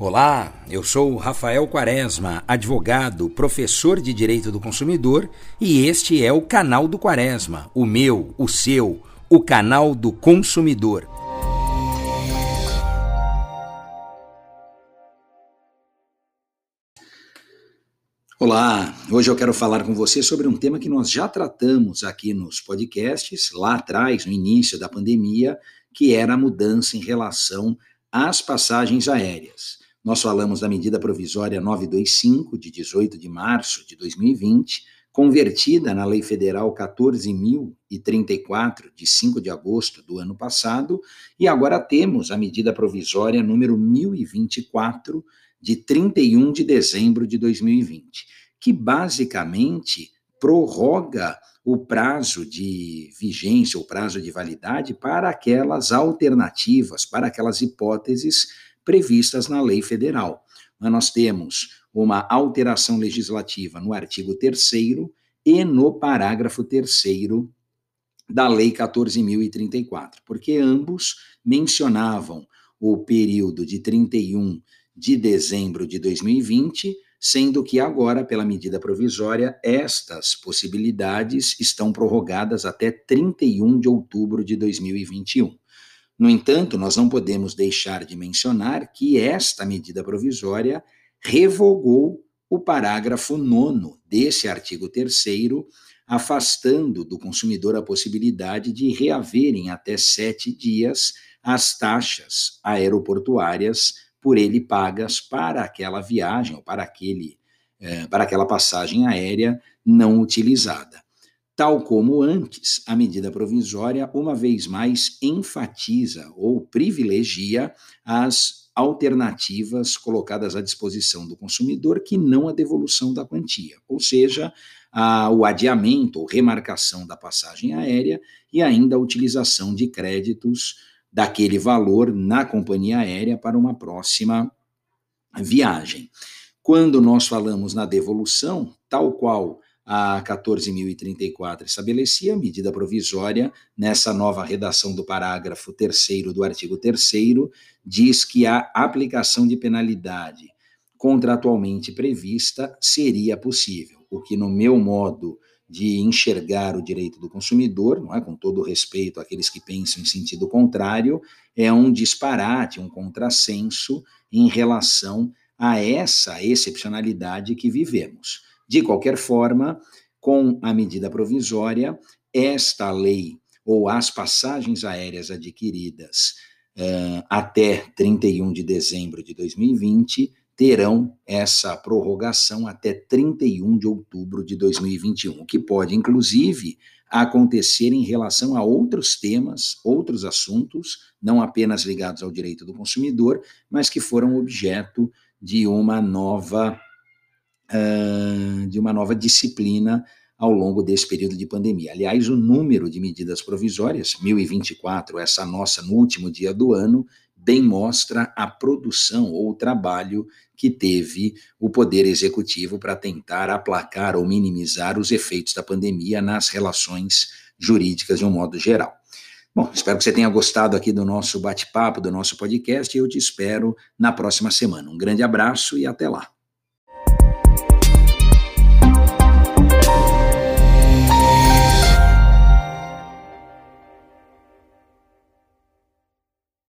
Olá, eu sou Rafael Quaresma, advogado, professor de Direito do Consumidor, e este é o canal do Quaresma, o meu, o seu, o canal do consumidor. Olá, hoje eu quero falar com você sobre um tema que nós já tratamos aqui nos podcasts, lá atrás, no início da pandemia, que era a mudança em relação às passagens aéreas. Nós falamos da medida provisória 925, de 18 de março de 2020, convertida na Lei Federal 14.034, de 5 de agosto do ano passado, e agora temos a medida provisória número 1024, de 31 de dezembro de 2020, que basicamente prorroga o prazo de vigência, o prazo de validade para aquelas alternativas, para aquelas hipóteses previstas na lei federal. Mas nós temos uma alteração legislativa no artigo 3 e no parágrafo 3 da Lei 14.034, porque ambos mencionavam o período de 31 de dezembro de 2020, sendo que agora, pela medida provisória, estas possibilidades estão prorrogadas até 31 de outubro de 2021. No entanto, nós não podemos deixar de mencionar que esta medida provisória revogou o parágrafo 9 desse artigo 3, afastando do consumidor a possibilidade de reaver em até sete dias as taxas aeroportuárias por ele pagas para aquela viagem ou para, aquele, eh, para aquela passagem aérea não utilizada. Tal como antes, a medida provisória, uma vez mais, enfatiza ou privilegia as alternativas colocadas à disposição do consumidor, que não a devolução da quantia, ou seja, a, o adiamento ou remarcação da passagem aérea e ainda a utilização de créditos daquele valor na companhia aérea para uma próxima viagem. Quando nós falamos na devolução, tal qual a 14.034 estabelecia a medida provisória, nessa nova redação do parágrafo 3 do artigo 3 diz que a aplicação de penalidade contratualmente prevista seria possível, o que no meu modo de enxergar o direito do consumidor, não é com todo respeito àqueles que pensam em sentido contrário, é um disparate, um contrassenso em relação a essa excepcionalidade que vivemos. De qualquer forma, com a medida provisória, esta lei ou as passagens aéreas adquiridas uh, até 31 de dezembro de 2020 terão essa prorrogação até 31 de outubro de 2021, o que pode, inclusive, acontecer em relação a outros temas, outros assuntos, não apenas ligados ao direito do consumidor, mas que foram objeto de uma nova de uma nova disciplina ao longo desse período de pandemia. Aliás, o número de medidas provisórias, 1024, essa nossa no último dia do ano, bem mostra a produção ou o trabalho que teve o Poder Executivo para tentar aplacar ou minimizar os efeitos da pandemia nas relações jurídicas de um modo geral. Bom, espero que você tenha gostado aqui do nosso bate-papo, do nosso podcast, e eu te espero na próxima semana. Um grande abraço e até lá.